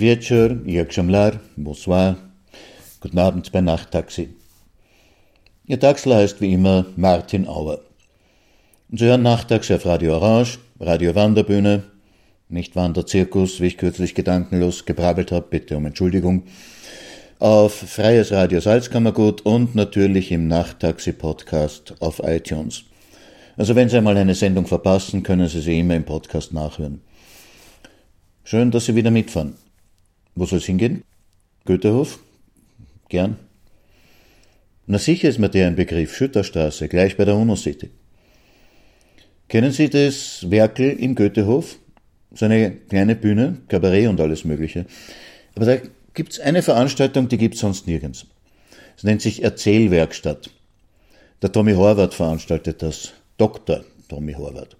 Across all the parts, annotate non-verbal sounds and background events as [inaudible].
Wieczór, jak bonsoir, guten Abend bei Nachttaxi. Ihr Taxler heißt wie immer Martin Auer. Und Sie hören nachtags auf Radio Orange, Radio Wanderbühne, nicht Wanderzirkus, wie ich kürzlich gedankenlos gebrabbelt habe, bitte um Entschuldigung, auf Freies Radio Salzkammergut und natürlich im Nachttaxi-Podcast auf iTunes. Also wenn Sie einmal eine Sendung verpassen, können Sie sie immer im Podcast nachhören. Schön, dass Sie wieder mitfahren. Wo soll es hingehen? Goethehof? Gern. Na sicher ist mir der ein Begriff, Schütterstraße, gleich bei der UNO-City. Kennen Sie das Werkel im Goethehof? So eine kleine Bühne, Kabarett und alles Mögliche. Aber da gibt's eine Veranstaltung, die gibt's sonst nirgends. Es nennt sich Erzählwerkstatt. Der Tommy Horvath veranstaltet das. Dr. Tommy Horvath.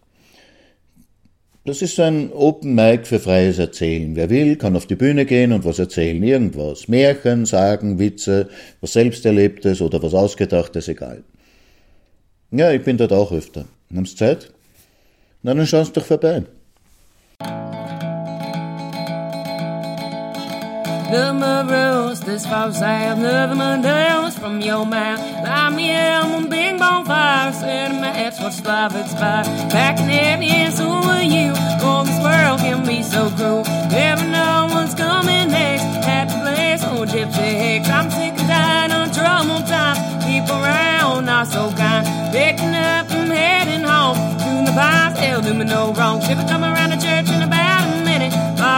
Das ist ein Open Mic für freies Erzählen. Wer will, kann auf die Bühne gehen und was erzählen. Irgendwas. Märchen, Sagen, Witze, was selbst erlebtes oder was ausgedachtes, egal. Ja, ich bin dort auch öfter. Haben Sie Zeit? Na, dann schauen Sie doch vorbei. Nummer rose, this false sound of my dance from your mouth. Light me up on big bonfire, set a match, what's life expire. Back in the who are you? Oh, this world can be so cruel. Never know what's coming next. Happy place, oh, gypsy hicks. I'm sick and tired of trouble times. People around, not so kind. Picking up and heading home. To the past, they'll do me no wrong. Ship come around the church in about a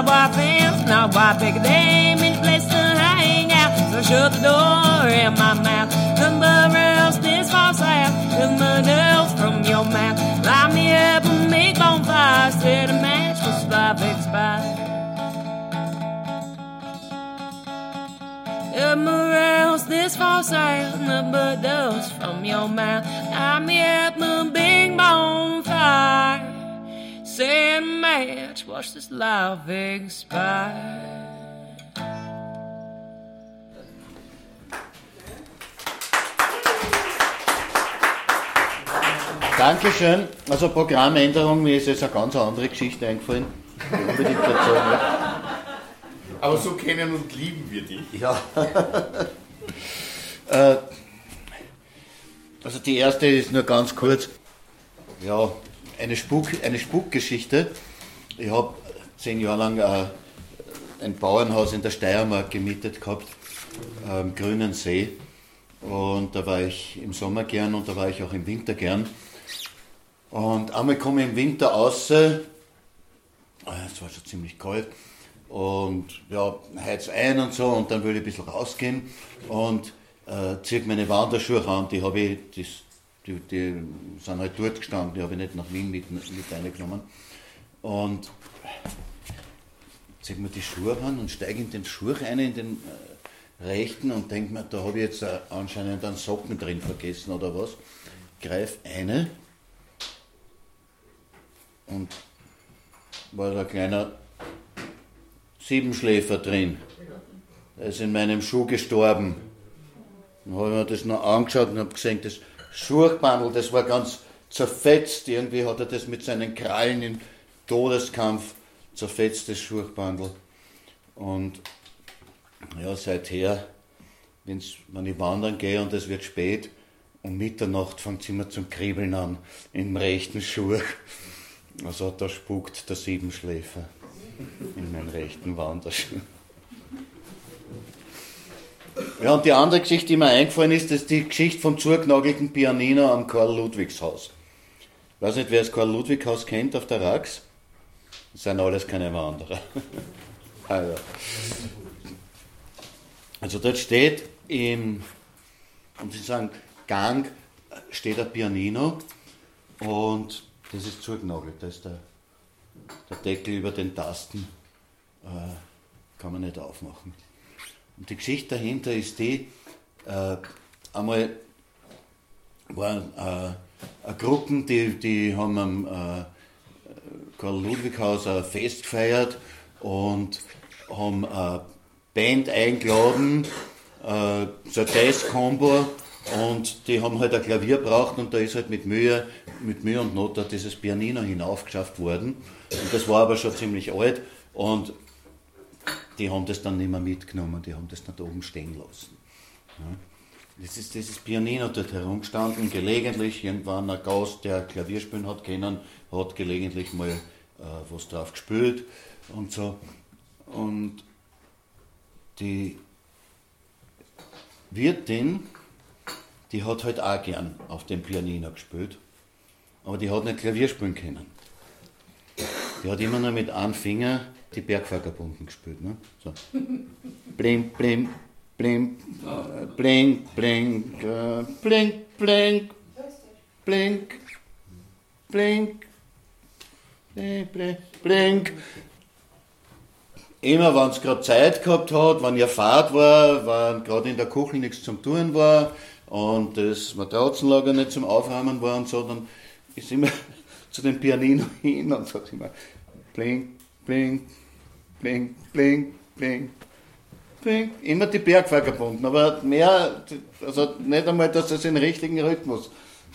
My wife fence, not why pick a day, minute place to hang out. So shut the door in my mouth. Number else this false out. Cause my nose from your mouth. Light me up and make bonfire. Set a match for life expired. Number else this false out. Number dust from your mouth. Me up a big bonfire. Set a match, watch this life expire. Dankeschön. Also Programmänderung, mir ist jetzt eine ganz andere Geschichte eingefallen. Unbedingt will. Aber so kennen und lieben wir dich. Ja. [laughs] Äh, also die erste ist nur ganz kurz. Ja, eine, Spuk, eine Spukgeschichte. Ich habe zehn Jahre lang äh, ein Bauernhaus in der Steiermark gemietet gehabt, am Grünen See. Und da war ich im Sommer gern und da war ich auch im Winter gern. Und einmal komme ich im Winter raus, äh, es war schon ziemlich kalt, und ja, heiz ein und so, und dann will ich ein bisschen rausgehen und äh, ziehe meine Wanderschuhe an, die habe ich, das, die, die sind halt dort gestanden, die habe ich nicht nach Wien mit, mit reingenommen. Und ziehe mir die Schuhe an und steige in den Schuh rein, in den äh, rechten und denke mir, da habe ich jetzt äh, anscheinend einen Socken drin vergessen oder was. Greif eine und war da ein kleiner Siebenschläfer drin. Der ist in meinem Schuh gestorben. Dann habe ich mir das noch angeschaut und habe gesehen, das Schuhbandel, das war ganz zerfetzt. Irgendwie hat er das mit seinen Krallen im Todeskampf zerfetzt, das Schurchbandel. Und ja, seither, wenn's, wenn ich wandern gehe und es wird spät, um Mitternacht fängt immer zum Kribbeln an im rechten Schurch. Also da spukt der Siebenschläfer in meinen rechten Wanderschuh. Ja, und die andere Geschichte, die mir eingefallen ist, ist die Geschichte vom zugenagelten Pianino am Karl-Ludwigs-Haus. Ich weiß nicht, wer das Karl-Ludwig-Haus kennt auf der Rax. Das sind alles keine Wanderer. [laughs] also. also dort steht im, um zu sagen, Gang steht ein Pianino und das ist zugenagelt. Da ist der, der Deckel über den Tasten, äh, kann man nicht aufmachen. Und die Geschichte dahinter ist die, äh, einmal waren äh, Gruppen, die, die haben am äh, Karl-Ludwig-Haus ein Fest gefeiert und haben eine Band eingeladen, äh, so ein Test-Combo und die haben halt ein Klavier braucht und da ist halt mit Mühe, mit Mühe und Not dieses Pianino hinaufgeschafft worden. Und das war aber schon ziemlich alt und die haben das dann nicht mehr mitgenommen, die haben das dann da oben stehen lassen. Ja. Das ist dieses Pianino dort herumgestanden, gelegentlich irgendwann ein Gast, der Klavier spielen hat können, hat gelegentlich mal äh, was drauf gespielt und so. Und die Wirtin, die hat halt auch gern auf dem Pianino gespielt, aber die hat nicht Klavier spielen können. Die hat immer nur mit einem Finger die Bergvölkerbunden gespielt. Ne? So. [laughs] Blim, blim, blim, blink, blink, blink, blink, blink, blink, blink, blink. Immer wenn es gerade Zeit gehabt hat, wenn ihr Fahrt war, wenn gerade in der Kuchel nichts zum Tun war und das Matratzenlager nicht zum Aufräumen war und so, dann ist immer [laughs] zu dem Pianino hin und sagt immer blink, blink, blink, blink, blink, blink. Immer die Bergfahrer gebunden, aber mehr, also nicht einmal, dass es den richtigen Rhythmus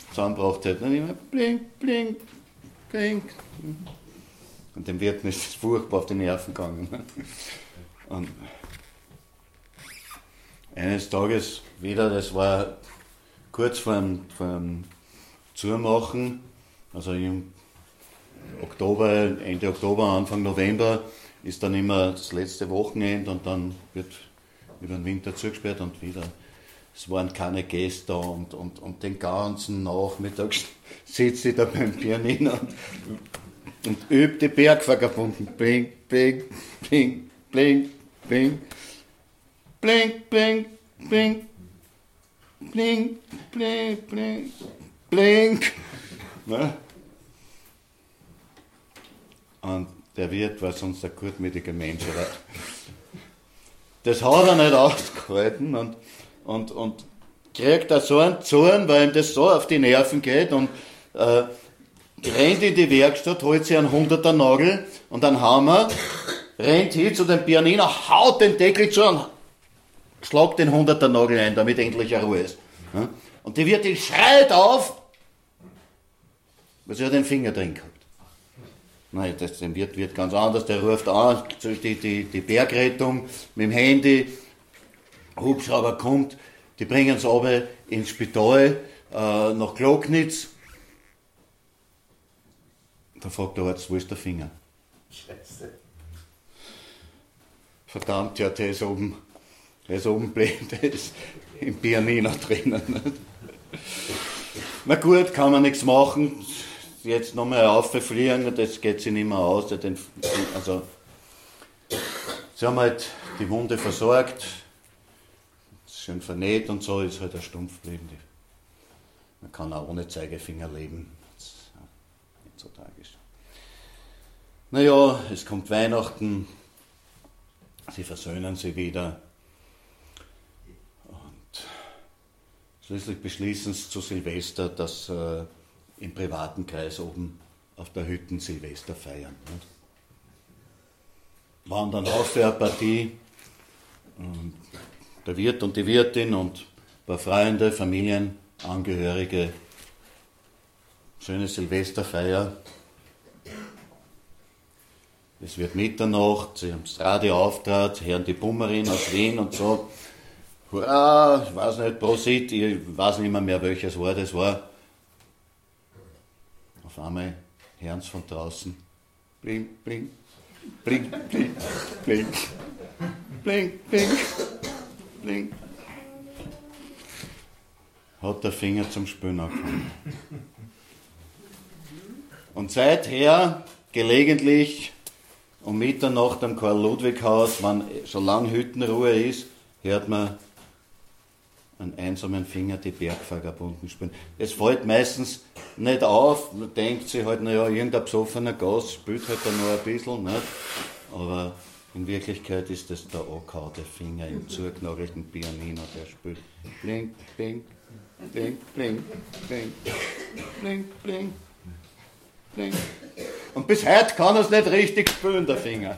zusammengebracht hätte. Dann immer blink, blink, blink. Und dem Wirten ist es furchtbar auf die Nerven gegangen. Und eines Tages wieder, das war kurz vor dem, vor dem Zumachen, also im Oktober, Ende Oktober, Anfang November ist dann immer das letzte Wochenende und dann wird über den Winter zugesperrt und wieder. Es waren keine Gäste und, und, und den ganzen Nachmittag [laughs] sitze ich da beim Pianino und, und übt die Bergvagabunden. Bling, bling, bling, bling, bling. Bling, bling, bling. Bling, bling, bling. Bling. [laughs] Ne? Und der Wirt war sonst ein gutmütiger Mensch. Aber das hat er nicht ausgehalten und, und, und kriegt da so einen Zorn, weil ihm das so auf die Nerven geht und äh, rennt in die Werkstatt, holt sich einen hunderter Nagel und einen Hammer, rennt hin zu dem Pianino, haut den Deckel zu und schlagt den hunderter Nagel ein, damit endlich eine Ruhe ist. Und die Wirtin schreit auf, weil sie hat den Finger drin gehabt. Nein, das wird, wird ganz anders. Der ruft an, die, die, die Bergrettung mit dem Handy, Hubschrauber kommt, die bringen es aber ins Spital äh, nach Glocknitz. Da fragt der Arzt, wo ist der Finger? Scheiße. Verdammt, ja, der ist oben, der ist oben blind, der ist im Pianino drinnen. Na gut, kann man nichts machen jetzt nochmal auffliegen, das geht sich nicht mehr aus. Also, sie haben halt die Wunde versorgt, schön vernäht und so, ist halt ein Stumpf geblieben. Man kann auch ohne Zeigefinger leben. Das ist nicht so tragisch. Naja, es kommt Weihnachten, sie versöhnen sich wieder. Und schließlich beschließen sie zu Silvester, dass äh, im privaten Kreis oben auf der Hütten Silvester feiern. Nicht? Waren dann auf für eine Partie. Und der Wirt und die Wirtin und ein paar Freunde, Familienangehörige schöne Silvesterfeier. Es wird Mitternacht, sie haben das Radio auftrat, hören die Bummerin aus Wien und so. Hurra, ich weiß nicht, Prosit, ich weiß nicht mehr, mehr welches Wort es war. Auf einmal hören sie von draußen. Bling, bling, bling, [laughs] bling, bling, bling, bling, bling. Hat der Finger zum Spülen angefangen. Und seither gelegentlich um Mitternacht am Karl-Ludwig-Haus, wenn solange Hüttenruhe ist, hört man einen einsamen Finger die Bergvagabunden spielen. Es fällt meistens nicht auf, man denkt sich halt, naja, irgendein besoffener Gast spielt halt da noch ein bisschen, nicht? aber in Wirklichkeit ist es der angehaute Finger im zugenagelten Pianino, der spielt. Blink, blink, blink, blink, blink, blink, blink, blink. Und bis heute kann er es nicht richtig spülen, der Finger.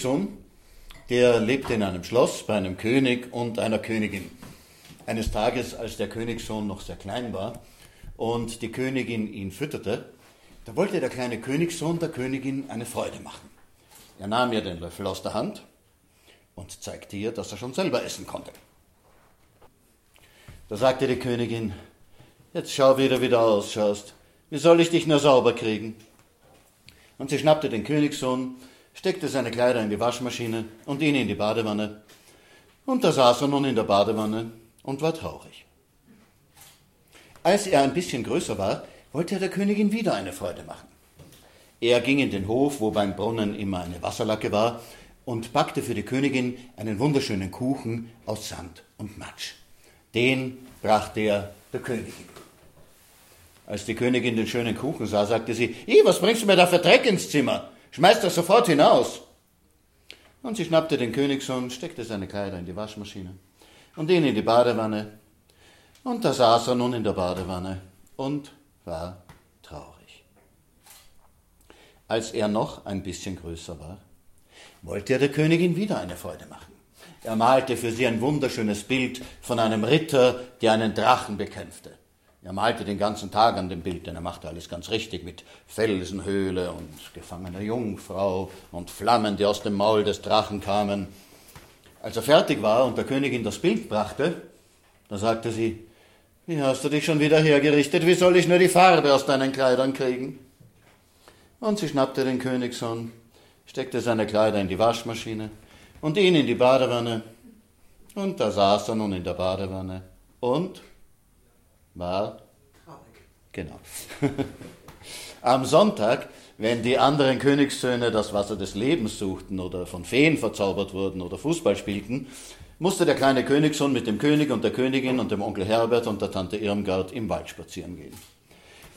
Ein Königssohn, der lebte in einem Schloss bei einem König und einer Königin. Eines Tages, als der Königssohn noch sehr klein war und die Königin ihn fütterte, da wollte der kleine Königssohn der Königin eine Freude machen. Er nahm ihr den Löffel aus der Hand und zeigte ihr, dass er schon selber essen konnte. Da sagte die Königin, jetzt schau, wie du wieder ausschaust. Wie soll ich dich nur sauber kriegen? Und sie schnappte den Königssohn, steckte seine Kleider in die Waschmaschine und ihn in die Badewanne. Und da saß er nun in der Badewanne und war traurig. Als er ein bisschen größer war, wollte er der Königin wieder eine Freude machen. Er ging in den Hof, wo beim Brunnen immer eine Wasserlacke war, und backte für die Königin einen wunderschönen Kuchen aus Sand und Matsch. Den brachte er der Königin. Als die Königin den schönen Kuchen sah, sagte sie, was bringst du mir da für Dreck ins Zimmer? Schmeiß das sofort hinaus. Und sie schnappte den Königssohn, steckte seine Kleider in die Waschmaschine und ihn in die Badewanne. Und da saß er nun in der Badewanne und war traurig. Als er noch ein bisschen größer war, wollte er der Königin wieder eine Freude machen. Er malte für sie ein wunderschönes Bild von einem Ritter, der einen Drachen bekämpfte. Er malte den ganzen Tag an dem Bild, denn er machte alles ganz richtig mit Felsenhöhle und gefangener Jungfrau und Flammen, die aus dem Maul des Drachen kamen. Als er fertig war und der Königin das Bild brachte, da sagte sie, wie hast du dich schon wieder hergerichtet? Wie soll ich nur die Farbe aus deinen Kleidern kriegen? Und sie schnappte den Königssohn, steckte seine Kleider in die Waschmaschine und ihn in die Badewanne. Und da saß er nun in der Badewanne und war genau. [laughs] Am Sonntag, wenn die anderen Königssöhne das Wasser des Lebens suchten oder von Feen verzaubert wurden oder Fußball spielten, musste der kleine Königssohn mit dem König und der Königin und dem Onkel Herbert und der Tante Irmgard im Wald spazieren gehen.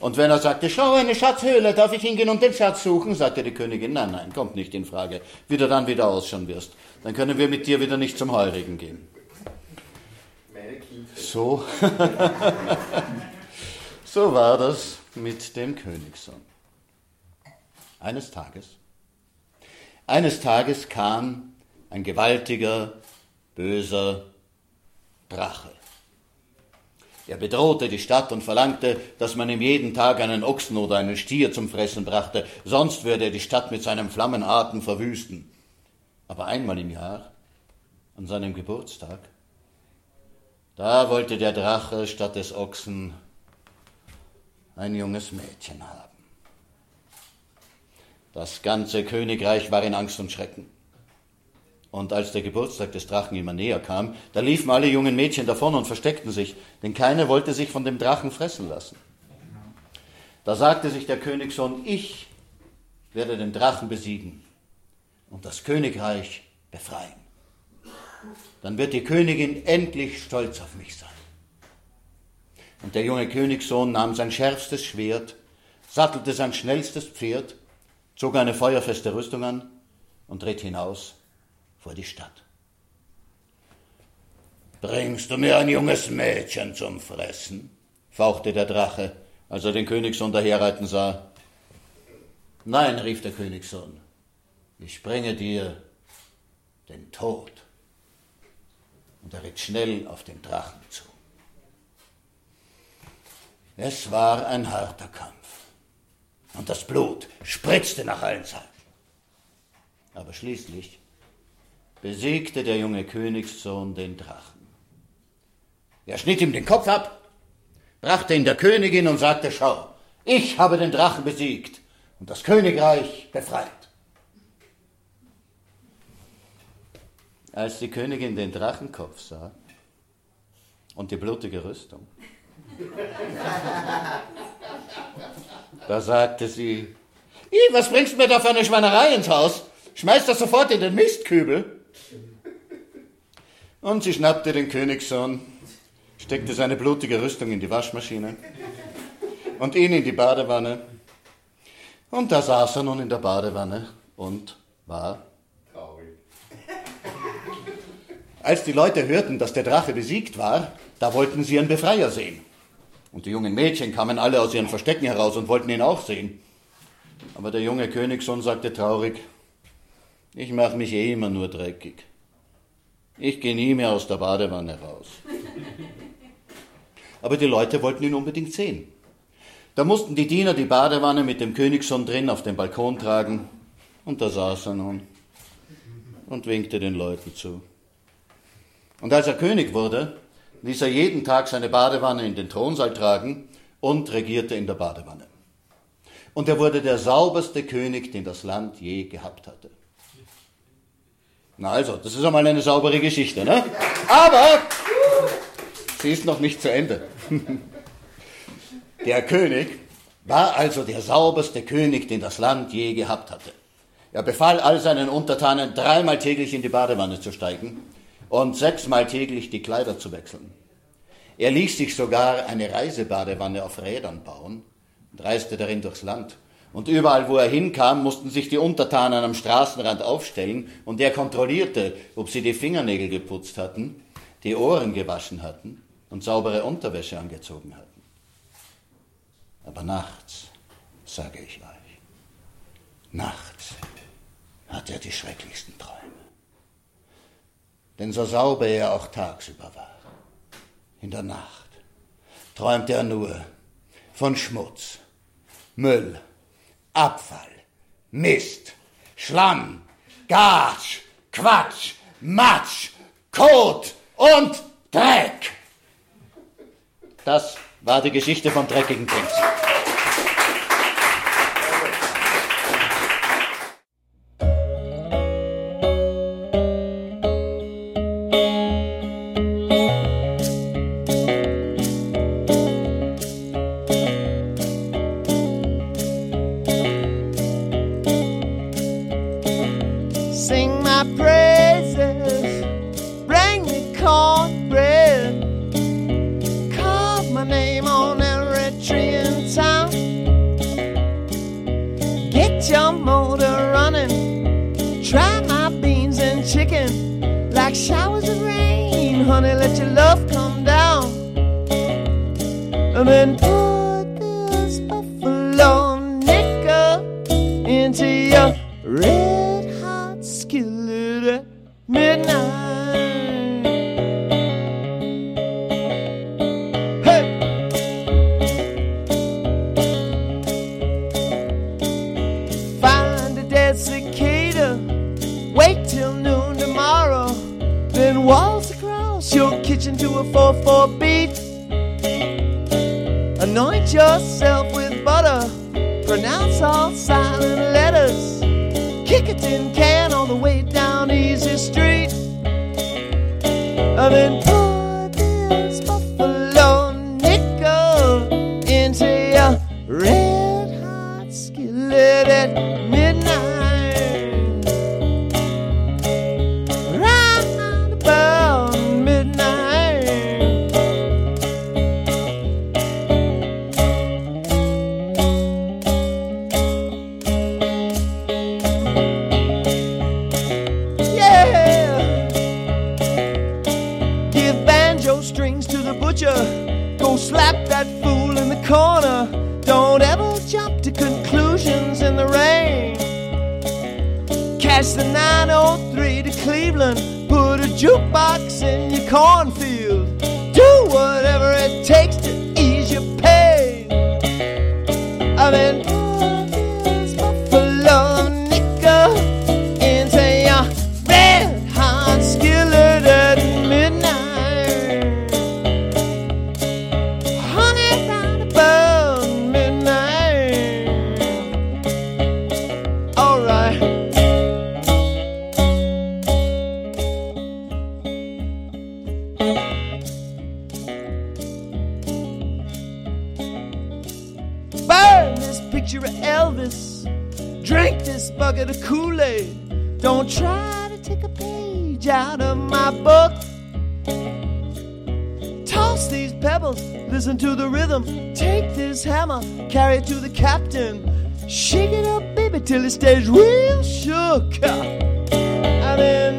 Und wenn er sagte, schau, eine Schatzhöhle, darf ich hingehen und den Schatz suchen, sagte die Königin, nein, nein, kommt nicht in Frage, wie du dann wieder ausschauen wirst. Dann können wir mit dir wieder nicht zum Heurigen gehen. So, [laughs] so war das mit dem Königssohn. Eines Tages, eines Tages kam ein gewaltiger, böser Drache. Er bedrohte die Stadt und verlangte, dass man ihm jeden Tag einen Ochsen oder einen Stier zum Fressen brachte, sonst würde er die Stadt mit seinem Flammenatem verwüsten. Aber einmal im Jahr, an seinem Geburtstag, da wollte der Drache statt des Ochsen ein junges Mädchen haben. Das ganze Königreich war in Angst und Schrecken. Und als der Geburtstag des Drachen immer näher kam, da liefen alle jungen Mädchen davon und versteckten sich, denn keine wollte sich von dem Drachen fressen lassen. Da sagte sich der Königssohn, ich werde den Drachen besiegen und das Königreich befreien dann wird die Königin endlich stolz auf mich sein. Und der junge Königssohn nahm sein schärfstes Schwert, sattelte sein schnellstes Pferd, zog eine feuerfeste Rüstung an und ritt hinaus vor die Stadt. Bringst du mir ein junges Mädchen zum Fressen? fauchte der Drache, als er den Königssohn daherreiten sah. Nein, rief der Königssohn, ich bringe dir den Tod und er ritt schnell auf den Drachen zu. Es war ein harter Kampf und das Blut spritzte nach allen Seiten. Aber schließlich besiegte der junge Königssohn den Drachen. Er schnitt ihm den Kopf ab, brachte ihn der Königin und sagte, schau, ich habe den Drachen besiegt und das Königreich befreit. Als die Königin den Drachenkopf sah und die blutige Rüstung, [laughs] da sagte sie, was bringst du mir da für eine Schweinerei ins Haus? Schmeiß das sofort in den Mistkübel. Und sie schnappte den Königssohn, steckte seine blutige Rüstung in die Waschmaschine und ihn in die Badewanne. Und da saß er nun in der Badewanne und war Als die Leute hörten, dass der Drache besiegt war, da wollten sie ihren Befreier sehen. Und die jungen Mädchen kamen alle aus ihren Verstecken heraus und wollten ihn auch sehen. Aber der junge Königssohn sagte traurig, Ich mache mich eh immer nur dreckig. Ich gehe nie mehr aus der Badewanne raus. [laughs] Aber die Leute wollten ihn unbedingt sehen. Da mussten die Diener die Badewanne mit dem Königssohn drin auf den Balkon tragen. Und da saß er nun und winkte den Leuten zu. Und als er König wurde, ließ er jeden Tag seine Badewanne in den Thronsaal tragen und regierte in der Badewanne. Und er wurde der sauberste König, den das Land je gehabt hatte. Na also, das ist einmal eine saubere Geschichte, ne? Aber sie ist noch nicht zu Ende. [laughs] Der König war also der sauberste König, den das Land je gehabt hatte. Er befahl all seinen Untertanen, dreimal täglich in die Badewanne zu steigen und sechsmal täglich die Kleider zu wechseln. Er ließ sich sogar eine Reisebadewanne auf Rädern bauen und reiste darin durchs Land. Und überall, wo er hinkam, mussten sich die Untertanen am Straßenrand aufstellen und er kontrollierte, ob sie die Fingernägel geputzt hatten, die Ohren gewaschen hatten und saubere Unterwäsche angezogen hatten. Aber nachts, sage ich euch, nachts hat er die schrecklichsten Träume. Denn so sauber er auch tagsüber war, in der Nacht träumt er nur von Schmutz, Müll, Abfall, Mist, Schlamm, Gatsch, Quatsch, Matsch, Kot und Dreck. Das war die Geschichte vom dreckigen Anoint yourself with butter. Pronounce all silent letters. Kick a tin can all the way down Easy Street. And then hammer, carry it to the captain. Shake it up, baby, till it stays real shook. I mean,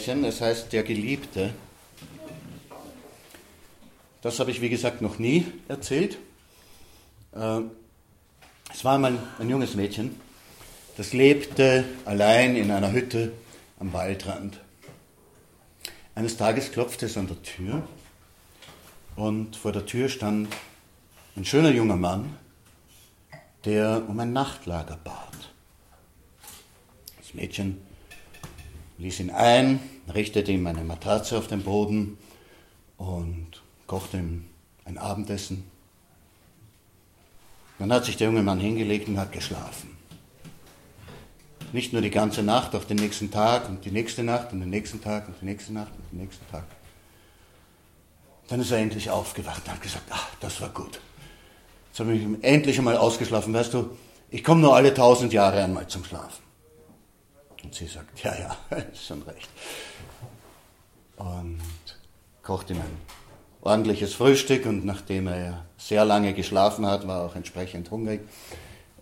Roma-Märchen, es heißt Der Geliebte. Das habe ich, wie gesagt, noch nie erzählt. Äh, es war einmal ein junges Mädchen, das lebte allein in einer Hütte am Waldrand. Eines Tages klopfte es an der Tür und vor der Tür stand ein schöner junger Mann, der um ein Nachtlager bat. Das Mädchen ließ ihn ein, richtete ihm eine Matratze auf den Boden und kochte ihm ein Abendessen. Dann hat sich der junge Mann hingelegt und hat geschlafen. Nicht nur die ganze Nacht, auch den nächsten Tag und die nächste Nacht und den nächsten Tag und die nächste Nacht und den nächsten Tag. Dann ist er endlich aufgewacht und hat gesagt, ach, das war gut. Jetzt habe ich endlich einmal ausgeschlafen. Weißt du, ich komme nur alle tausend Jahre einmal zum Schlafen. Und sie sagt, ja, ja, [laughs] ist schon recht. Und kocht ihm ein ordentliches Frühstück und nachdem er sehr lange geschlafen hat, war er auch entsprechend hungrig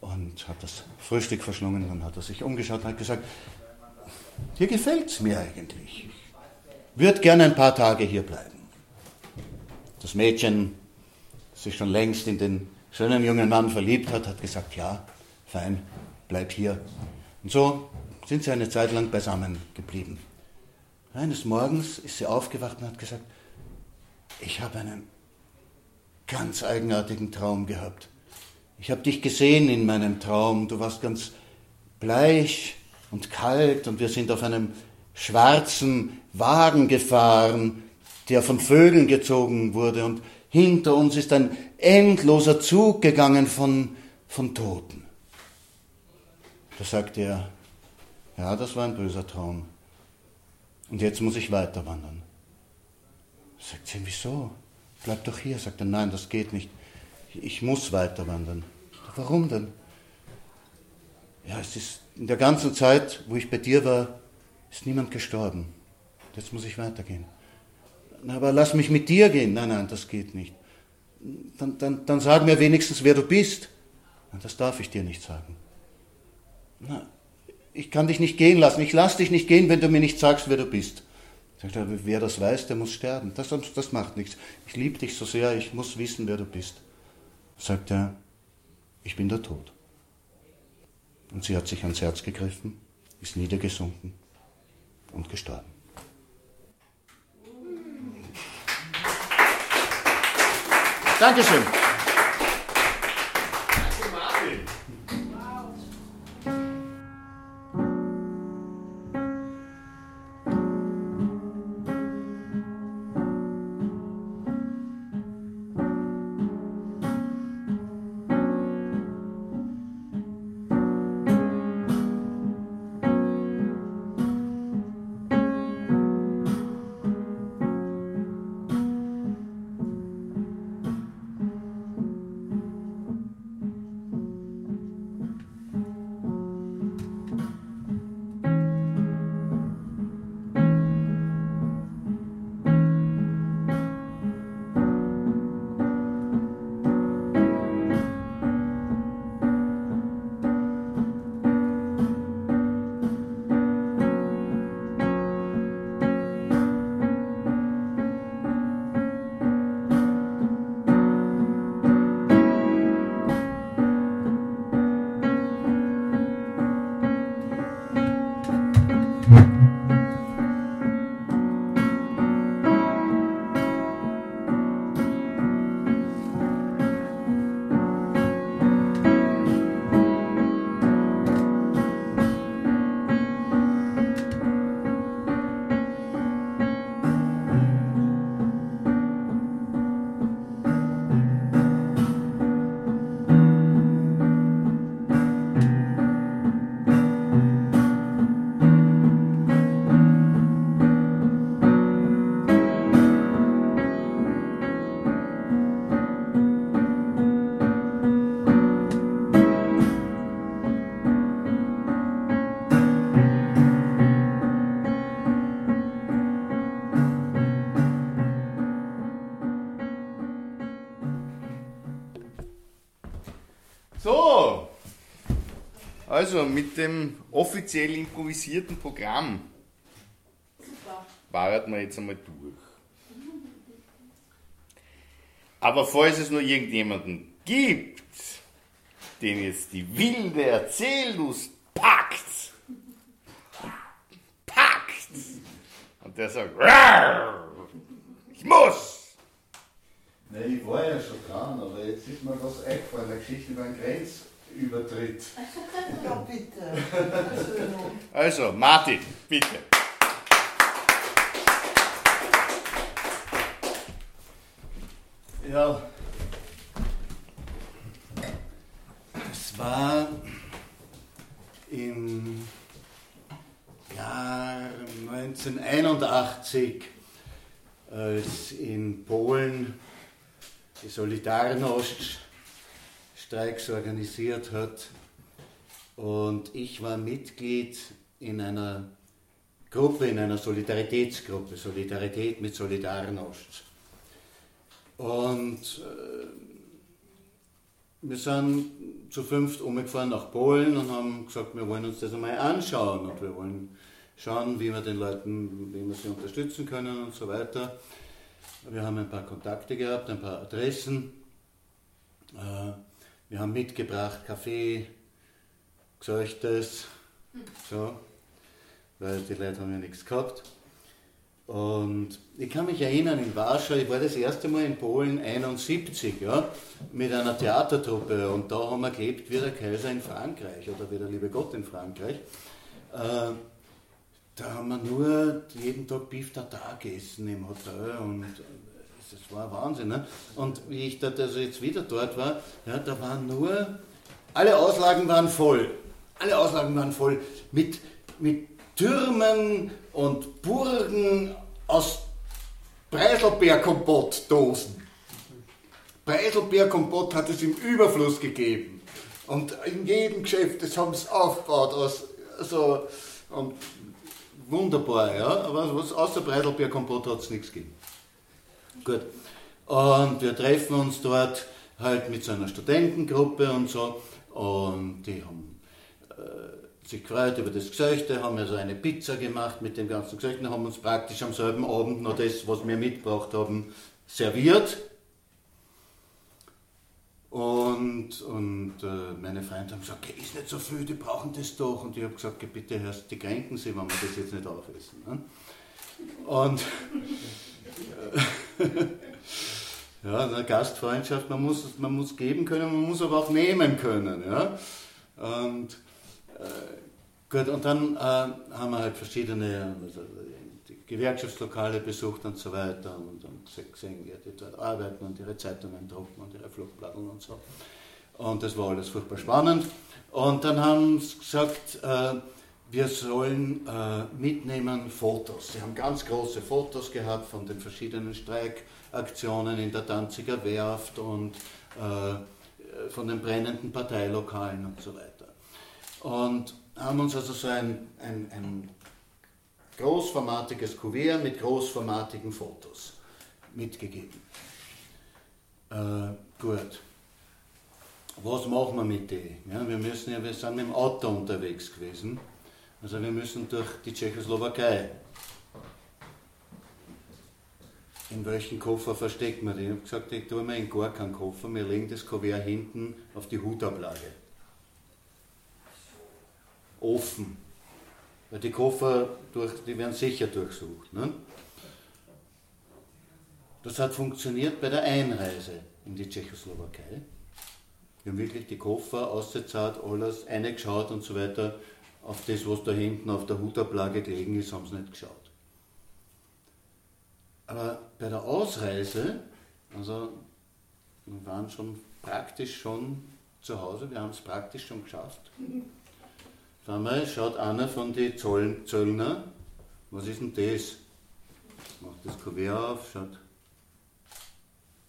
und hat das Frühstück verschlungen. Dann hat er sich umgeschaut und hat gesagt, hier gefällt es mir eigentlich. Ich würde gerne ein paar Tage hier bleiben. Das Mädchen, das sich schon längst in den schönen jungen Mann verliebt hat, hat gesagt, ja, fein, bleib hier. Und so sind sie eine Zeit lang beisammen geblieben. Eines Morgens ist sie aufgewacht und hat gesagt, ich habe einen ganz eigenartigen Traum gehabt. Ich habe dich gesehen in meinem Traum. Du warst ganz bleich und kalt und wir sind auf einem schwarzen Wagen gefahren, der von Vögeln gezogen wurde und hinter uns ist ein endloser Zug gegangen von, von Toten. Da sagte er, ja, das war ein böser Traum. Und jetzt muss ich weiter wandern. Sagt sie, wieso? Bleib doch hier. Sagt er, nein, das geht nicht. Ich muss weiter wandern. Warum denn? Ja, es ist in der ganzen Zeit, wo ich bei dir war, ist niemand gestorben. Jetzt muss ich weitergehen. Na, aber lass mich mit dir gehen. Nein, nein, das geht nicht. Dann, dann, dann sag mir wenigstens, wer du bist. Na, das darf ich dir nicht sagen. Na, ich kann dich nicht gehen lassen. Ich lass dich nicht gehen, wenn du mir nicht sagst, wer du bist. Sagt er, wer das weiß, der muss sterben. Das, das macht nichts. Ich liebe dich so sehr, ich muss wissen, wer du bist. Sagt er, ich bin der Tod. Und sie hat sich ans Herz gegriffen, ist niedergesunken und gestorben. Dankeschön. Also mit dem offiziell improvisierten Programm warten wir jetzt einmal durch. Aber falls es nur irgendjemanden gibt, den jetzt die wilde Erzähllust packt, packt, und der sagt, "Rar, ich muss, Nein, ich war ja schon dran, aber jetzt ist mir was eingefallen, eine Geschichte über einen Grenzübertritt. [laughs] Ja, bitte. also Martin, bitte. Ja. Es war im Jahr 1981, als in Polen die Solidarność Streiks organisiert hat. Und ich war Mitglied in einer Gruppe, in einer Solidaritätsgruppe, Solidarität mit Solidarność. Und äh, wir sind zu fünft umgefahren nach Polen und haben gesagt, wir wollen uns das einmal anschauen und wir wollen schauen, wie wir den Leuten, wie wir sie unterstützen können und so weiter. Wir haben ein paar Kontakte gehabt, ein paar Adressen. Wir haben mitgebracht Kaffee, Geseuchtes, so, weil die Leute haben ja nichts gehabt. Und ich kann mich erinnern, in Warschau, ich war das erste Mal in Polen 71, ja, mit einer Theatertruppe und da haben wir gelebt wie der Kaiser in Frankreich oder wie der liebe Gott in Frankreich. Äh, da haben wir nur jeden Tag Beef Tartar gegessen im Hotel und das war Wahnsinn. Ne? Und wie ich da also jetzt wieder dort war, ja, da waren nur, alle Auslagen waren voll. Alle Auslagen waren voll mit, mit Türmen und Burgen aus Preiselbeerkompottdosen. Preiselbeerkompott hat es im Überfluss gegeben. Und in jedem Geschäft, das haben sie aufgebaut. Aus, also, und wunderbar, ja. Aber was außer Preiselbeerkompott hat es nichts gegeben. Gut. Und wir treffen uns dort halt mit so einer Studentengruppe und so. Und die haben äh, sich gefreut über das Gesöchte, haben also eine Pizza gemacht mit dem ganzen Gesöchten, haben uns praktisch am selben Abend noch das, was wir mitgebracht haben, serviert. Und, und äh, meine Freunde haben gesagt, ist nicht so viel, die brauchen das doch. Und ich habe gesagt, bitte, Herr, die kränken Sie, wenn wir das jetzt nicht aufessen. Ne? Und [laughs] ja, eine Gastfreundschaft, man muss, man muss geben können, man muss aber auch nehmen können. Ja? Und, äh, gut, und dann äh, haben wir halt verschiedene also, Gewerkschaftslokale besucht und so weiter und, und gesehen, wie die dort arbeiten und ihre Zeitungen drucken und ihre Flugblatteln und so. Und das war alles furchtbar spannend. Und dann haben sie gesagt, äh, wir sollen äh, mitnehmen Fotos. Sie haben ganz große Fotos gehabt von den verschiedenen Streikaktionen in der Danziger Werft und äh, von den brennenden Parteilokalen und so weiter. Und haben uns also so ein, ein, ein großformatiges Kuvert mit großformatigen Fotos mitgegeben. Äh, gut. Was machen wir mit denen? Ja, wir, müssen ja, wir sind mit dem Auto unterwegs gewesen. Also wir müssen durch die Tschechoslowakei. In welchen Koffer versteckt man den? Ich habe gesagt, ich tue mir in gar keinen Koffer, wir legen das Kuvert hinten auf die Hutablage. Offen. Weil die Koffer, durch, die werden sicher durchsucht. Ne? Das hat funktioniert bei der Einreise in die Tschechoslowakei. Wir haben wirklich die Koffer ausgezahlt, alles eingeschaut und so weiter. Auf das, was da hinten auf der Hutablage gelegen ist, haben sie nicht geschaut. Aber bei der Ausreise, also wir waren schon praktisch schon zu Hause, wir haben es praktisch schon geschafft. Auf einmal schaut einer von den Zoll Zöllner, was ist denn das? Macht das Kuvert auf, schaut.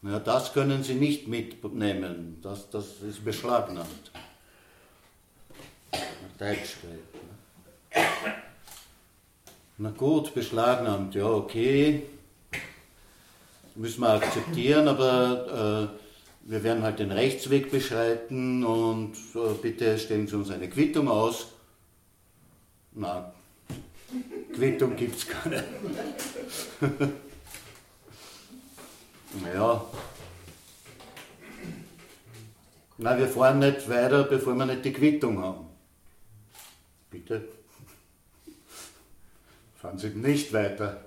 Naja, das können Sie nicht mitnehmen, das, das ist beschlagnahmt. Geredet. Ne? Na gut, beschlagnahmt, ja, okay. Müssen wir akzeptieren, aber wir werden halt den Rechtsweg beschreiten und äh, bitte stellen Sie uns eine Quittung aus. Na, Quittung gibt es keine. [laughs] naja. Na, wir fahren nicht weiter, bevor wir nicht die Quittung haben. Bitte? Fahren Sie nicht weiter.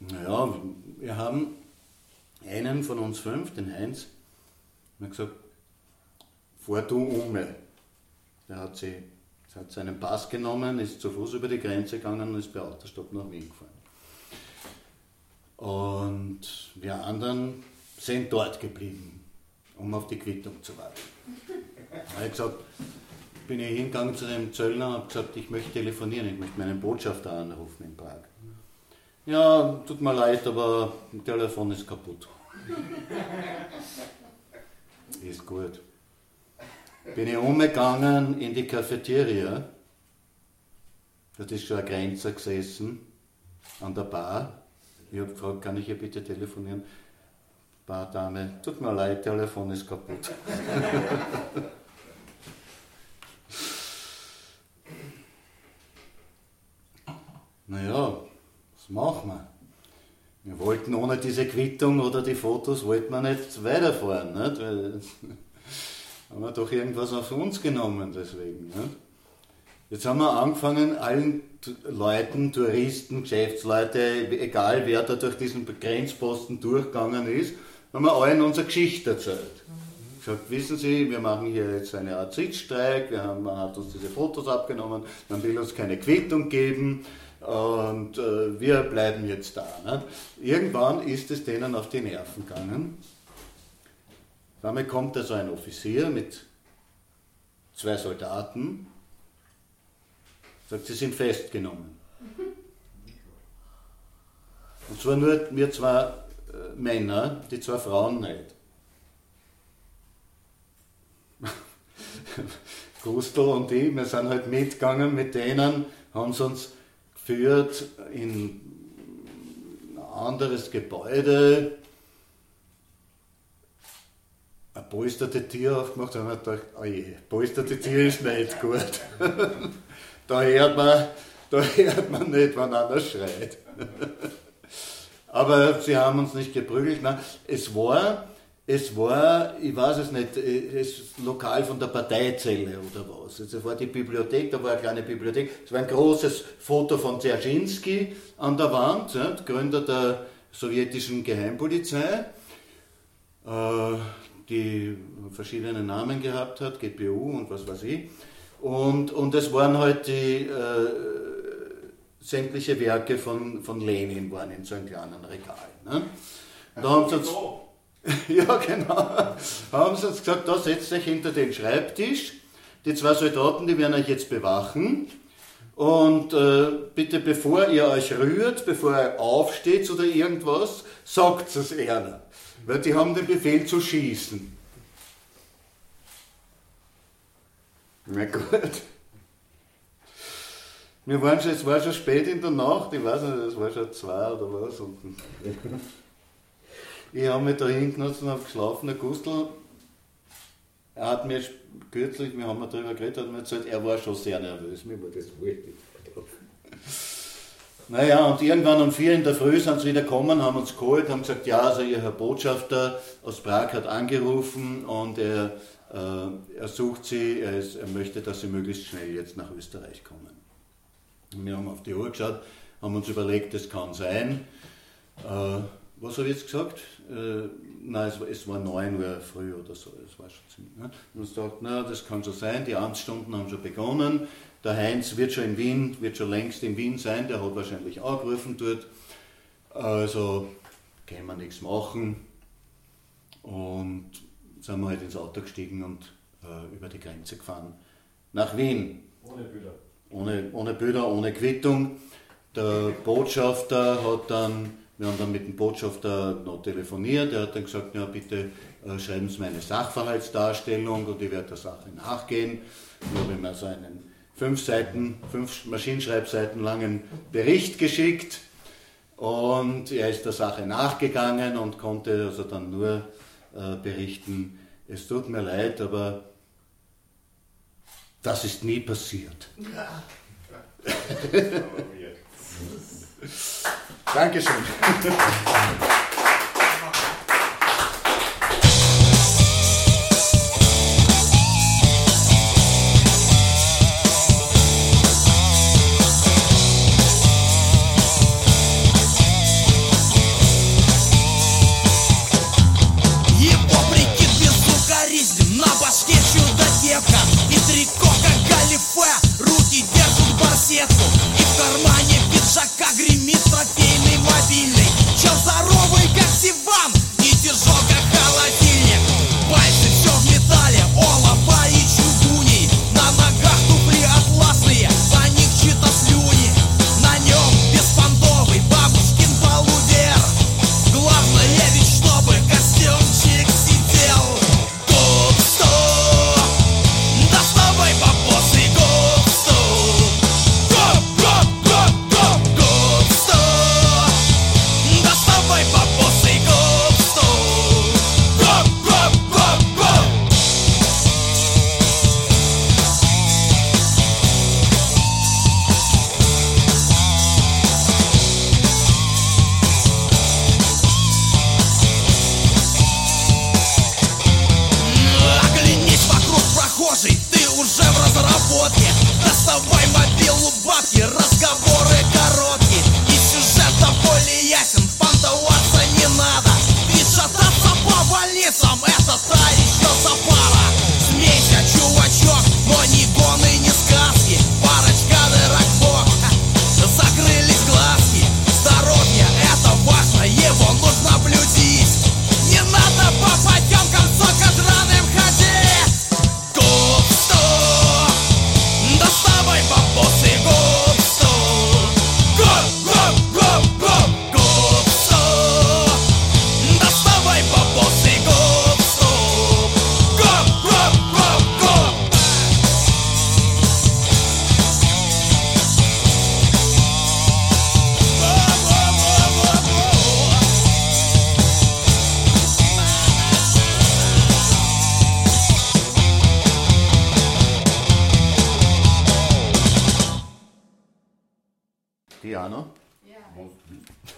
naja, wir haben einen von uns fünf, den Heinz, hat gesagt, fahr du um. Der hat, sie, hat seinen Pass genommen, ist zu Fuß über die Grenze gegangen und ist bei Autostopp nach Wien gefahren. Und wir anderen sind dort geblieben, um auf die Quittung zu warten. Da habe ich gesagt, bin ich hingegangen zu dem Zöllner und habe gesagt, ich möchte telefonieren, ich möchte meinen Botschafter anrufen in Prag. Ja, tut mir leid, aber das Telefon ist kaputt. [laughs] ist gut. Bin ich umgegangen in die Cafeteria. Dort ist schon ein Grenzer gesessen an der Bar. Ich habe gefragt, kann ich hier bitte telefonieren? Bardame, tut mir leid, Telefon ist kaputt. [laughs] naja, was machen wir? Wir wollten ohne diese Quittung oder die Fotos wollten wir nicht weiterfahren, nicht? Weil [laughs] haben wir doch irgendwas auf uns genommen deswegen. Nicht? Jetzt haben wir angefangen, allen Leuten, Touristen, Geschäftsleute, egal wer da durch diesen Grenzposten durchgegangen ist, haben wir allen unsere Geschichte erzählt. Gesagt, wissen Sie, wir machen hier jetzt eine Art Sitzstreik, wir haben, man hat uns diese Fotos abgenommen, man will uns keine Quittung geben und äh, wir bleiben jetzt da. Nicht? Irgendwann ist es denen auf die Nerven gegangen. Damit kommt also ein Offizier mit zwei Soldaten Sagt, sie sind festgenommen. Und zwar nur zwei äh, Männer, die zwei Frauen nicht. [laughs] Gustl und ich, wir sind halt mitgegangen mit denen, haben sie uns geführt in ein anderes Gebäude, ein polsterte Tier aufgemacht und haben gedacht, oh je, polsterte Tier ist nicht gut. [laughs] Da hört man, da hört man nicht, wann einer schreit. [laughs] Aber sie haben uns nicht geprügelt. Nein, es war, es war, ich weiß es nicht, es lokal von der Parteizelle oder was. Es war die Bibliothek, da war eine kleine Bibliothek. Es war ein großes Foto von Dzerzhinsky an der Wand, ja, Gründer der sowjetischen Geheimpolizei, äh, die verschiedene Namen gehabt hat, GPU und was weiß ich. Und, und es waren halt die äh, sämtliche Werke von, von Lenin waren in so einem kleinen Regal. Ne? Da haben sie uns, [laughs] ja genau, haben sie uns gesagt, da setzt euch hinter den Schreibtisch, die zwei Soldaten, die werden euch jetzt bewachen. Und äh, bitte, bevor ihr euch rührt, bevor ihr aufsteht oder irgendwas, sagt es einer. Weil die haben den Befehl zu schießen. Na gut. Wir waren schon, es war schon spät in der Nacht, ich weiß nicht, es war schon zwei oder was. Und ich habe mich da hingenutzt und habe geschlafen. Der Gustl, er hat mir kürzlich, wir haben darüber geredet, hat mir gesagt, er war schon sehr nervös. Mir war das wurscht. Naja, und irgendwann um vier in der Früh sind sie wieder gekommen, haben uns geholt, haben gesagt, ja, also ihr Herr Botschafter aus Prag hat angerufen und er äh, er sucht sie, er, ist, er, möchte, dass sie möglichst schnell jetzt nach Österreich kommen. Wir haben auf die Uhr geschaut, haben uns überlegt, das kann sein. Äh, was habe ich jetzt gesagt? Äh, nein, es war, es war 9 Uhr früh oder so, es war schon ziemlich. Ne? Und uns dachte, na, das kann schon sein, die Amtsstunden haben schon begonnen. Der Heinz wird schon in Wien, wird schon längst in Wien sein, der hat wahrscheinlich angerufen dort. Also können wir nichts machen. Und sind wir halt ins Auto gestiegen und äh, über die Grenze gefahren. Nach Wien. Ohne Bilder. Ohne, ohne Bilder, ohne Quittung. Der Botschafter hat dann, wir haben dann mit dem Botschafter noch telefoniert, er hat dann gesagt, ja bitte äh, schreiben Sie mir eine Sachverhaltsdarstellung und ich werde der Sache nachgehen. Ich habe ihm also einen fünf Seiten, fünf Maschinenschreibseiten langen Bericht geschickt Und er ist der Sache nachgegangen und konnte also dann nur äh, berichten, es tut mir leid, aber das ist nie passiert. Ja. [laughs] Dankeschön. [laughs]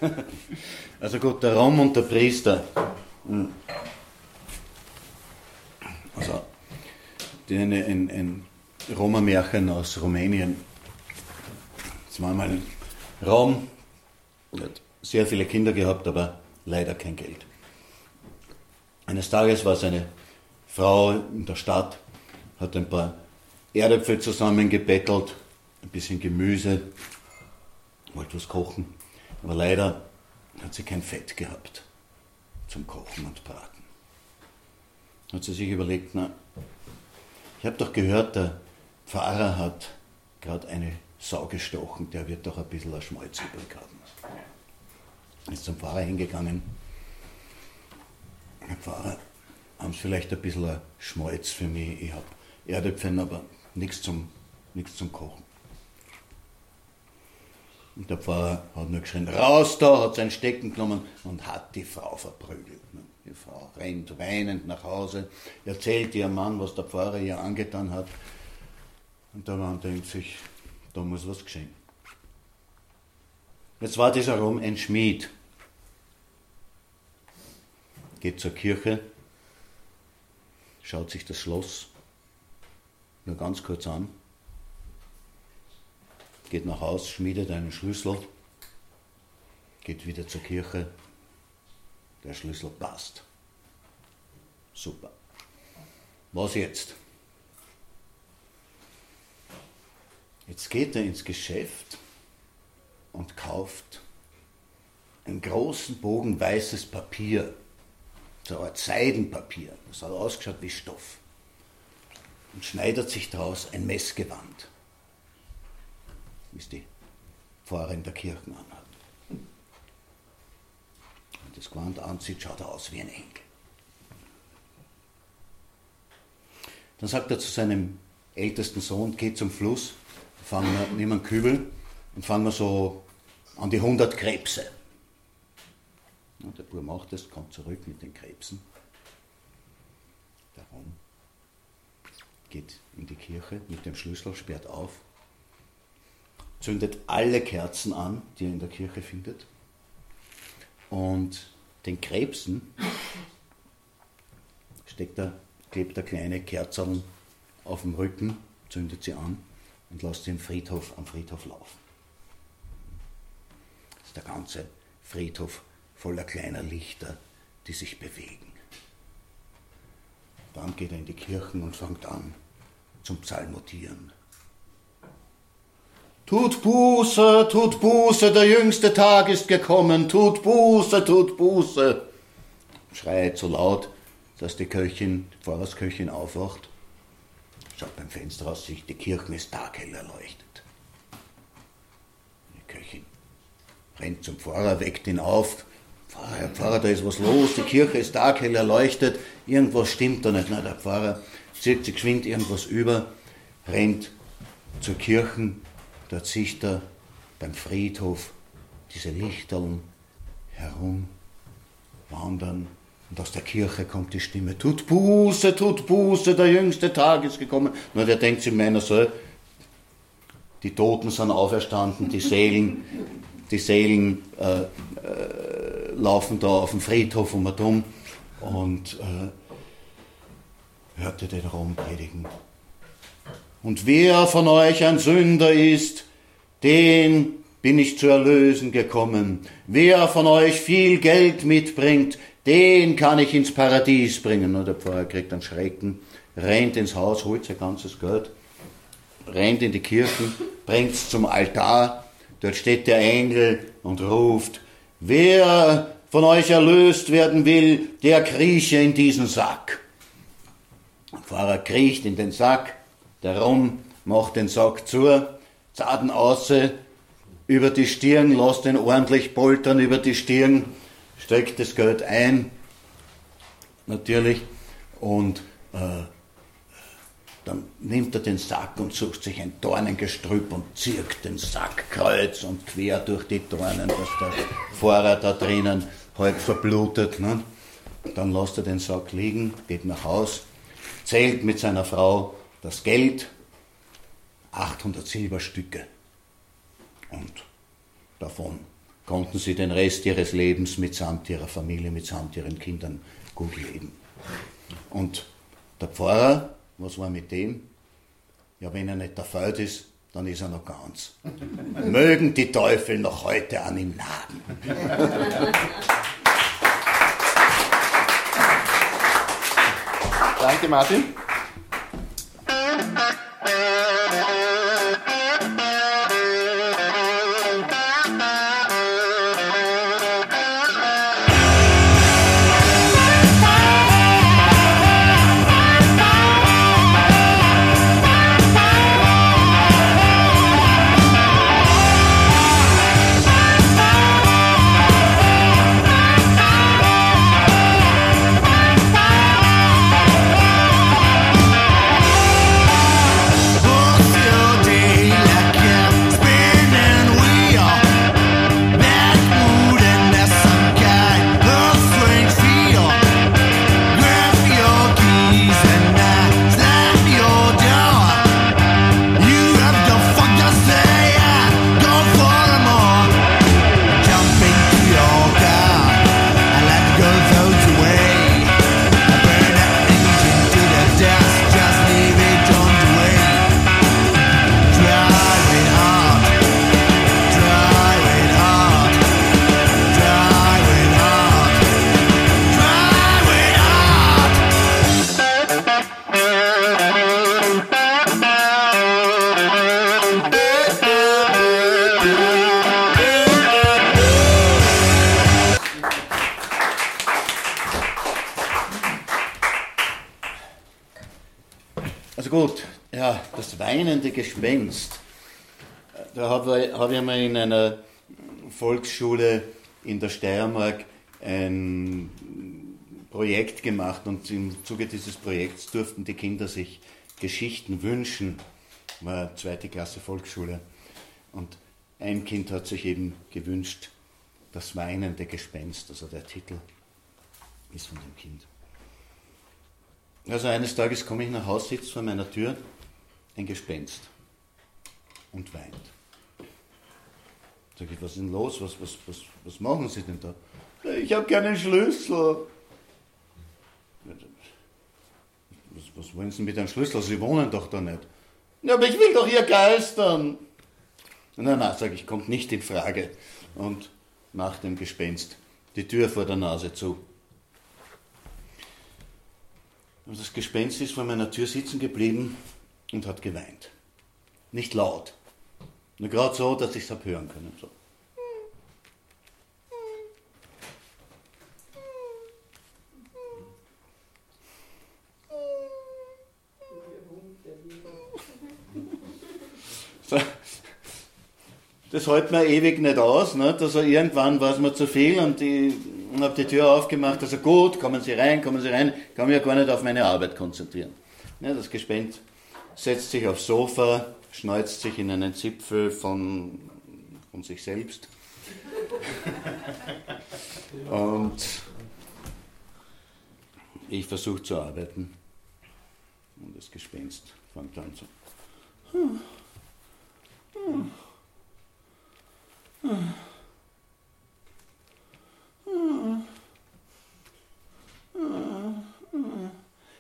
der Rom und der Priester. Hm. Also, die eine, ein, ein Roma-Märchen aus Rumänien. Es war mal Rom, hat sehr viele Kinder gehabt, aber leider kein Geld. Eines Tages war seine Frau in der Stadt, hat ein paar Erdäpfel zusammengebettelt, ein bisschen Gemüse, wollte was kochen. Aber leider hat sie kein Fett gehabt zum Kochen und Braten. Hat sie sich überlegt, na, ich habe doch gehört, der Pfarrer hat gerade eine Sau gestochen, der wird doch ein bisschen ein Schmalz übrig haben. Ist zum Pfarrer hingegangen. Herr Pfarrer, haben Sie vielleicht ein bisschen Schmalz für mich? Ich habe Erdäpfel, aber nichts zum, nichts zum Kochen. Und der Pfarrer hat nur geschrien, raus da, hat sein Stecken genommen und hat die Frau verprügelt. Die Frau rennt weinend nach Hause, erzählt ihrem Mann, was der Pfarrer ihr angetan hat. Und der Mann denkt sich, da muss was geschehen. Jetzt war dieser Rom ein Schmied. Geht zur Kirche, schaut sich das Schloss nur ganz kurz an geht nach Haus, schmiedet einen Schlüssel, geht wieder zur Kirche, der Schlüssel passt. Super. Was jetzt? Jetzt geht er ins Geschäft und kauft einen großen Bogen weißes Papier, so eine Art Seidenpapier, das hat ausgeschaut wie Stoff, und schneidet sich daraus ein Messgewand wie es die Pfarrerin der Kirchen anhat. Wenn das Gewand anzieht, schaut er aus wie ein Engel. Dann sagt er zu seinem ältesten Sohn, geh zum Fluss, fangen wir, nimm einen Kübel und fangen wir so an die 100 Krebse. Und der Bub macht es, kommt zurück mit den Krebsen. Der Rom geht in die Kirche mit dem Schlüssel, sperrt auf, zündet alle Kerzen an, die er in der Kirche findet. Und den Krebsen steckt er, klebt er kleine Kerzen auf dem Rücken, zündet sie an und lässt sie Friedhof, am Friedhof laufen. Das ist der ganze Friedhof voller kleiner Lichter, die sich bewegen. Dann geht er in die Kirchen und fängt an zum Psalmodieren. Tut Buße, tut Buße, der jüngste Tag ist gekommen, tut Buße, tut Buße. Schreit so laut, dass die Köchin, die Pfarrersköchin aufwacht, schaut beim Fenster aus sich, die Kirche ist taghell erleuchtet. Die Köchin rennt zum Pfarrer, weckt ihn auf. Pfarrer, Pfarrer, da ist was los, die Kirche ist taghell erleuchtet, irgendwas stimmt da nicht. Na, der Pfarrer zieht sich geschwind irgendwas über, rennt zur Kirche, dort sieht er beim Friedhof diese Lichterln herumwandern und aus der Kirche kommt die Stimme, tut Buße, tut Buße, der jüngste Tag ist gekommen. Nur der denkt sich meiner so, die Toten sind auferstanden, die Seelen, die Seelen äh, äh, laufen da auf dem Friedhof um und um und äh, hörte den Rom predigen. Und wer von euch ein Sünder ist, den bin ich zu erlösen gekommen. Wer von euch viel Geld mitbringt, den kann ich ins Paradies bringen. Und der Pfarrer kriegt einen Schrecken, rennt ins Haus, holt sein ganzes Geld, rennt in die Kirche, bringt es zum Altar. Dort steht der Engel und ruft, wer von euch erlöst werden will, der krieche in diesen Sack. Der Pfarrer kriecht in den Sack, der Rum macht den Sack zu, Zaden außer, über die Stirn, lässt den ordentlich poltern über die Stirn, steckt das Geld ein, natürlich, und äh, dann nimmt er den Sack und sucht sich ein Dornengestrüpp und zirkt den Sack kreuz und quer durch die Dornen, dass der Fahrer da drinnen halb verblutet. Ne? Dann lässt er den Sack liegen, geht nach Haus, zählt mit seiner Frau das Geld, 800 Silberstücke. Und davon konnten sie den Rest ihres Lebens mitsamt ihrer Familie, mitsamt ihren Kindern gut leben. Und der Pfarrer, was war mit dem? Ja, wenn er nicht der Feld ist, dann ist er noch ganz. [laughs] Mögen die Teufel noch heute an ihm nagen. Danke, Martin. Das weinende Gespenst. Da habe hab ich mal in einer Volksschule in der Steiermark ein Projekt gemacht und im Zuge dieses Projekts durften die Kinder sich Geschichten wünschen. War zweite Klasse Volksschule. Und ein Kind hat sich eben gewünscht, Das weinende Gespenst, also der Titel ist von dem Kind. Also eines Tages komme ich nach Hause, sitzt vor meiner Tür ein Gespenst und weint. Sag ich, was ist denn los? Was, was, was, was machen Sie denn da? Ich habe keinen Schlüssel. Was, was wollen Sie mit einem Schlüssel? Sie wohnen doch da nicht. Ja, aber ich will doch hier geistern. Na, na, sag ich, kommt nicht in Frage. Und mach dem Gespenst die Tür vor der Nase zu. Und das Gespenst ist vor meiner Tür sitzen geblieben und hat geweint. Nicht laut. Nur gerade so, dass ich es habe hören können. So. Das hält mir ewig nicht aus. Ne? Also irgendwann war es mir zu viel und ich habe die Tür aufgemacht. Also gut, kommen Sie rein, kommen Sie rein. Ich kann mich ja gar nicht auf meine Arbeit konzentrieren. Ja, das Gespenst setzt sich aufs Sofa, schneuzt sich in einen Zipfel von, von sich selbst. [laughs] und ich versuche zu arbeiten. Und das Gespenst fängt an zu. Hm. Hm.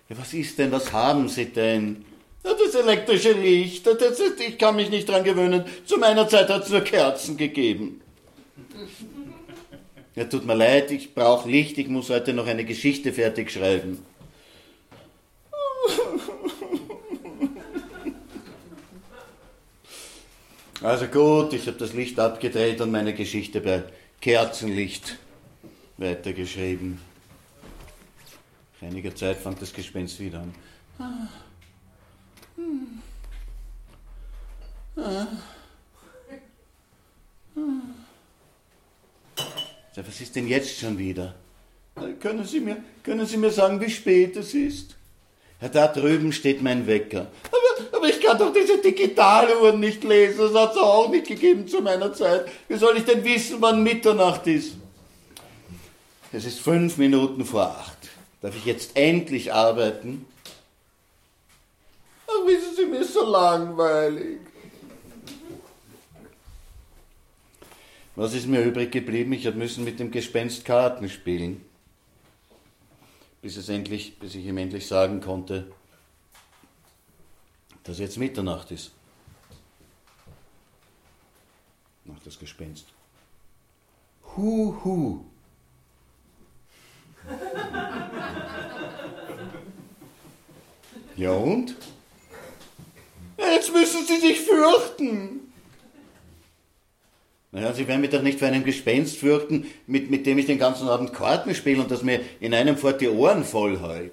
Ja, was ist denn, was haben Sie denn? Das elektrische Licht, das, das, ich kann mich nicht dran gewöhnen. Zu meiner Zeit hat es nur Kerzen gegeben. Ja, tut mir leid, ich brauche Licht, ich muss heute noch eine Geschichte fertig schreiben. Also gut, ich habe das Licht abgedreht und meine Geschichte bei Kerzenlicht weitergeschrieben. Nach einiger Zeit fand das Gespenst wieder an. Was ist denn jetzt schon wieder? Können Sie mir, können Sie mir sagen, wie spät es ist? Ja, da drüben steht mein Wecker. Aber, aber ich kann doch diese Digitaluhren nicht lesen. Das hat es auch nicht gegeben zu meiner Zeit. Wie soll ich denn wissen, wann Mitternacht ist? Es ist fünf Minuten vor acht. Darf ich jetzt endlich arbeiten? Ach, wissen Sie, mir ist so langweilig. Was ist mir übrig geblieben? Ich müssen mit dem Gespenst Karten spielen bis, es endlich, bis ich ihm endlich sagen konnte, dass jetzt Mitternacht ist. Nach das Gespenst. Hu, hu. [laughs] Ja und? Jetzt müssen Sie sich fürchten. Naja, Sie werden mich doch nicht für einen Gespenst fürchten, mit, mit dem ich den ganzen Abend Karten spiele und das mir in einem fort die Ohren voll heult.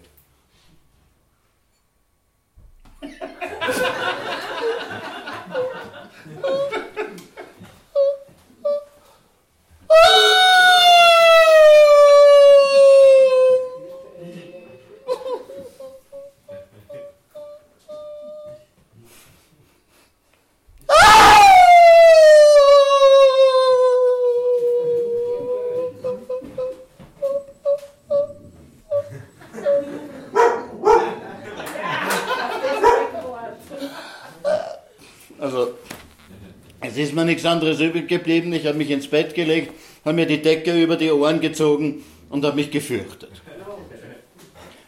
mir nichts anderes übrig geblieben. Ich habe mich ins Bett gelegt, habe mir die Decke über die Ohren gezogen und habe mich gefürchtet.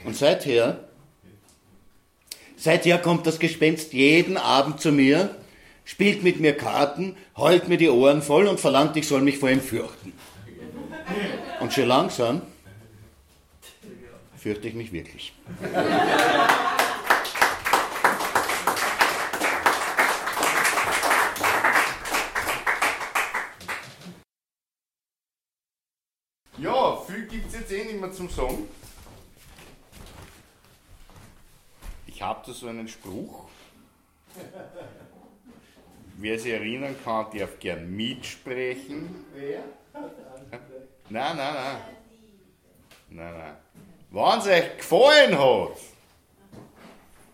Und seither, seither kommt das Gespenst jeden Abend zu mir, spielt mit mir Karten, heult mir die Ohren voll und verlangt, ich soll mich vor ihm fürchten. Und schon langsam fürchte ich mich wirklich. gibt es jetzt eh nicht mehr zum Song. Ich habe da so einen Spruch. Wer sich erinnern kann, darf gern mitsprechen. Wer? Nein, nein, nein. Nein, nein. Wenn es euch gefallen hat,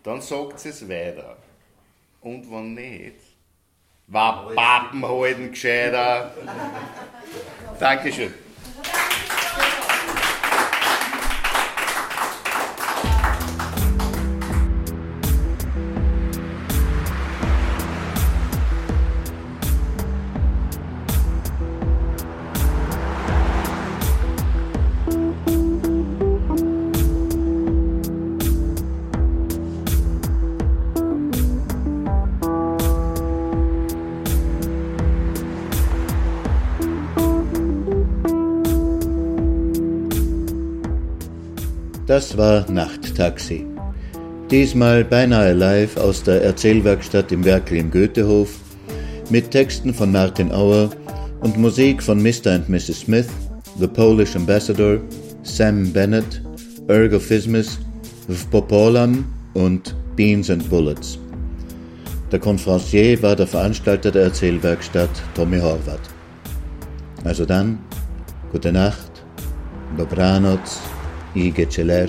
dann sagt es weiter. Und wenn nicht, War Papen halten gescheiter. [laughs] Dankeschön. Das war Nachttaxi. Diesmal beinahe live aus der Erzählwerkstatt im Werkel im Goethehof mit Texten von Martin Auer und Musik von Mr. and Mrs. Smith, The Polish Ambassador, Sam Bennett, Ergo Fismus, Vpopolam und Beans and Bullets. Der Konferencier war der Veranstalter der Erzählwerkstatt Tommy Horvath. Also dann, gute Nacht, dobranoc Hugues Etcheler,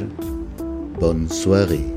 bonne soirée.